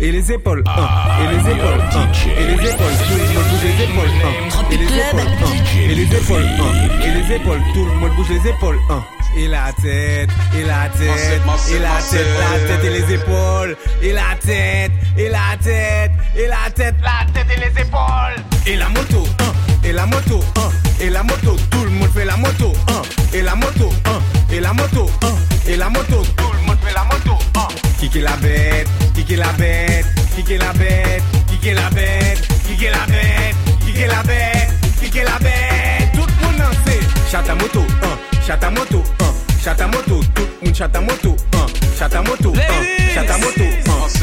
et les épaules, et les épaules, et les épaules, tout le monde bouge les épaules, et les épaules, et les épaules, et les épaules, tout le monde bouge les épaules, et la tête, et la tête, et la tête, la tête et les épaules, et la tête, et la tête, et la tête, la tête et les épaules, et la moto, et la moto, et la moto, tout le monde fait la moto, et la moto, et la moto, et la moto, tout le monde fait la moto, Kiki la bête, la Qui est la bête Qui est la bête Qui est la bête Qui est la bête Qui est la bête. Tout le monde en sait. Chata moto, hein. Chata moto, hein. Chata moto, tout le monde chata moto, hein. un Chata moto, un Chata moto,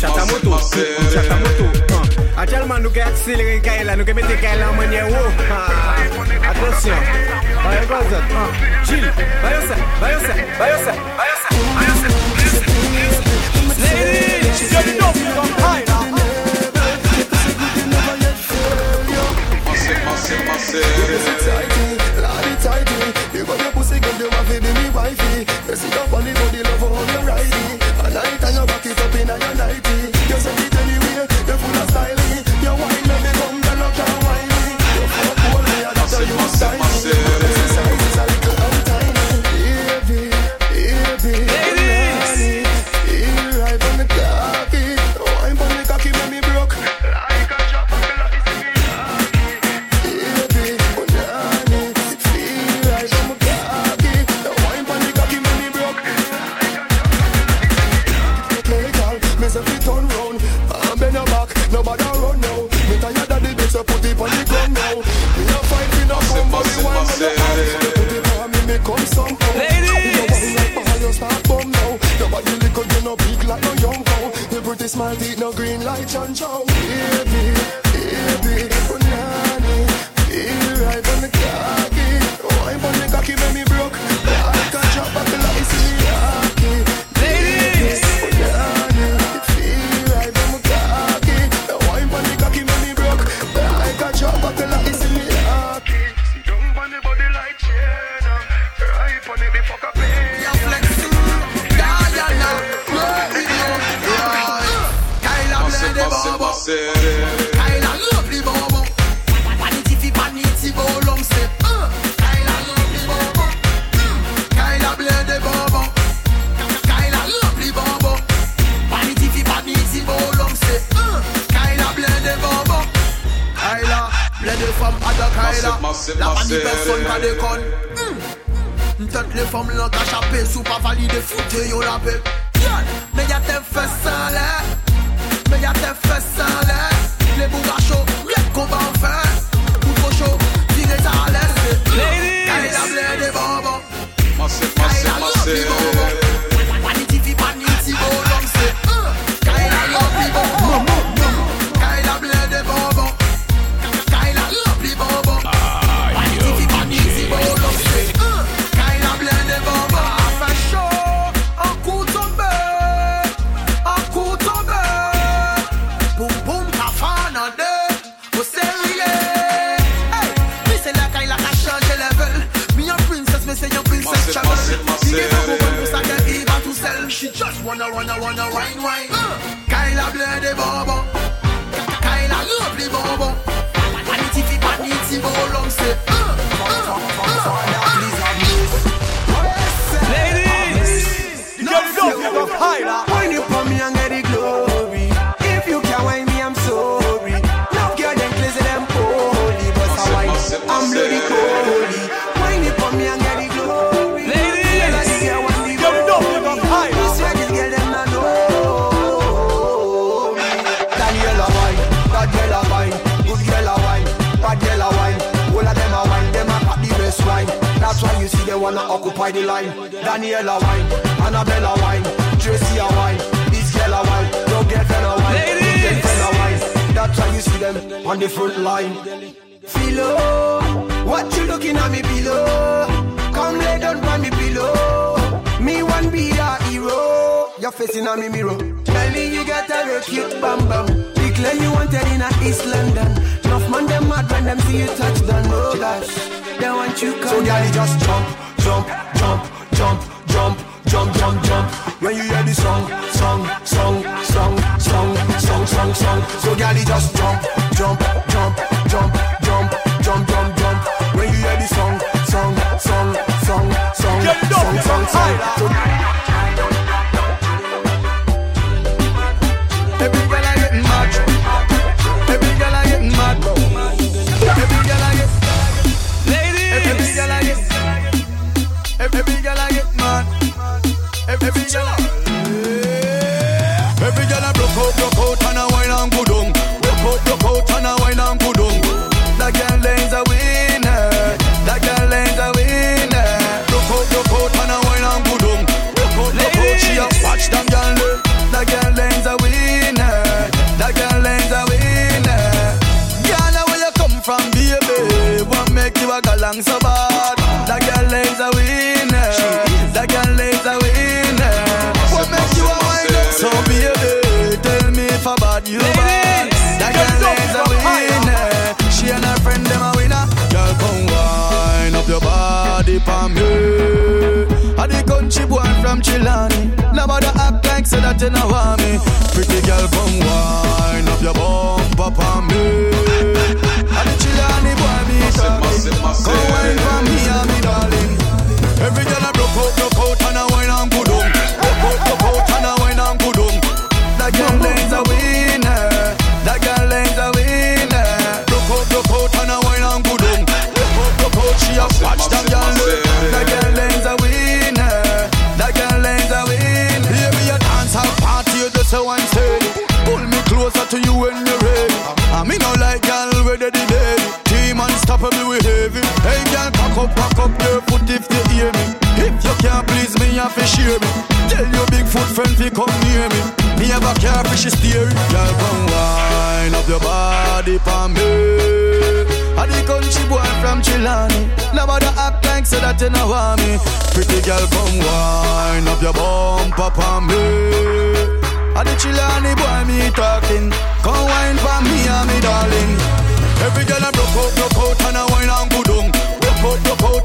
Chata moto, chata moto, Actuellement nous qui accélérons nous qui mettons Kaila en ah, Attention. Bayo Gozot, un Chill, Bayo Sa, Sa, massive, Smile teeth no green light, Chan Chow. Baby, femmes l'ont qu'à chaper sous pas valider foutre yo la paix. Yann, mais y'a tes fesses sans l'air. Mais y'a tes fesses sans l'air. Les bourras chauds, bien qu'on va en faire. Bourreau chaud, tirez ça à l'aise. Ladies. Kyla blé des bonbons. Massive, Kyla massive, She just wanna, wanna, wanna wine, wine. Uh, Kyla blende bobo, Kyla lovely bobo. Vanity fi vanity bolong say. Uh, uh, uh, Ladies, you know you don't hide Wine you for me and get the glory. If you can't wine me, I'm sorry. Love girl, them crazy, them holy. But I wine, I'm bloody wanna occupy the line. Daniela wine, Annabella wine, Tracy a wine, this girl a wine, your girlfriend a wine, Ladies. girlfriend wine. That's why you see them on the front line. Philo, what you looking at me below? Come lay down by me pillow. Me one be a hero. You're facing on me mirror. Tell me you got a real cute bam bam. Declare you wanted in a East London. Enough man them mad when them see you touch down. Oh gosh, they want you come. So girl, you just jump, jump, jump, from Chilani. Nobody act like say that you know want me. Pretty girl, come wine up your bum, papa me. And the Chilani boy, me talking. Come wine from here. want fi me. Tell your Bigfoot friend to come near me. Me have a care fi she steer. Girl, come wine up your body for me. A the country boy from Chilani Nobody act like so that you know want me Pretty girl come wine up your bumper for me A the Chilani boy me talking Come wine for me and me darling Every girl I broke out, broke out and I wine and go down Broke out, broke out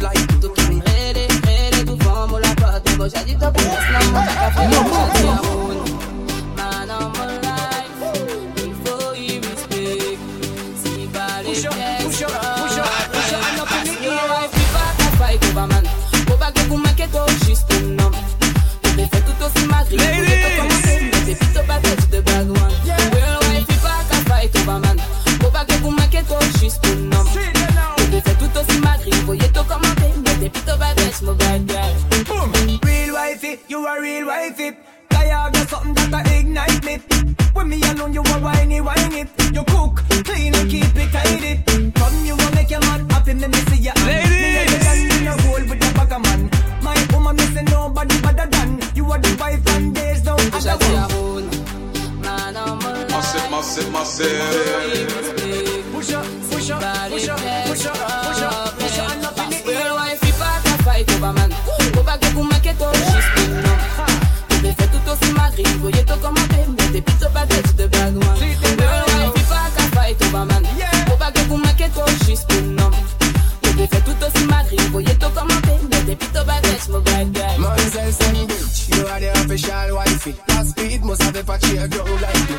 fórmula y tú tu fórmula tu la música Man before you respect, see body push up, push up, push up, push up, and up in the air. If back and fight over man, go back to make it all just enough. sip myself. Push up, push up, push up, push up, push up, bitch, you are the official wifey. Last speed, must have a patchy girl like.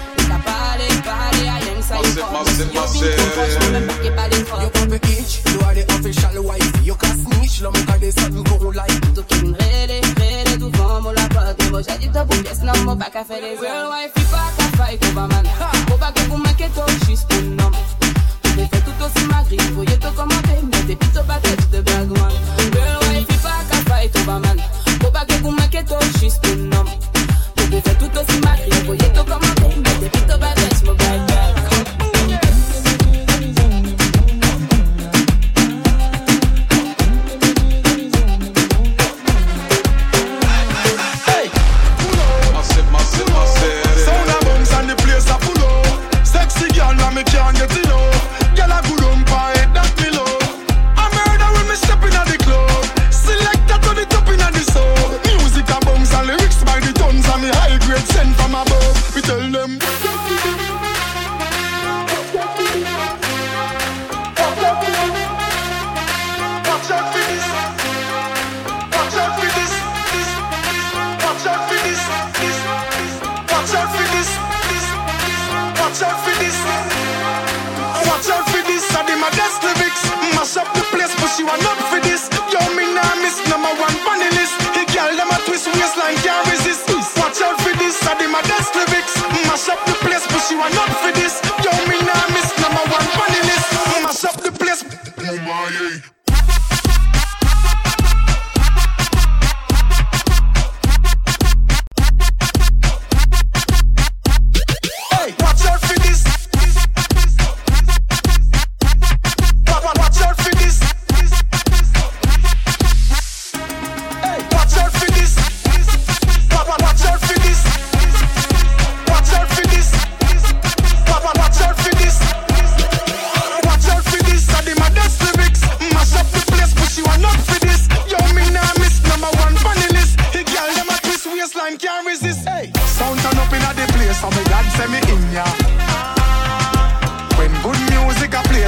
Having two touch man and back your body for You want the itch, you are the official wife. You can snitch, la mouka de sal go like Du kin rede, rede, du vamo la plug Nebo jadi tabu, yes, no back a fede Real wife, you back a fight, you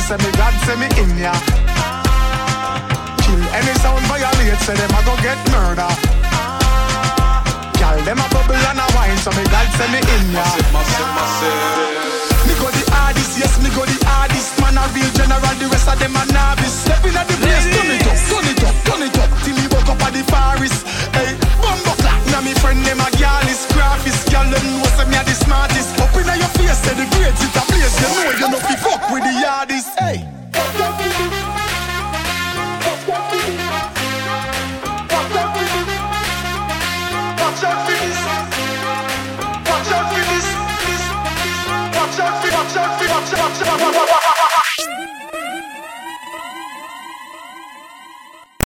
say me God say me in ya. Kill any sound violate, say them a go get murder. Gal, them a bubble and a wine, so me God say me in ya. Myself, myself, Me go the hardest, yes me go the hardest. Man a real general, the rest of them a novice. Stepping at the place, turn it up, turn it up, turn it up, till me woke up at the forest. Hey, bumbo clap, now me friend them a gal is graphist, gal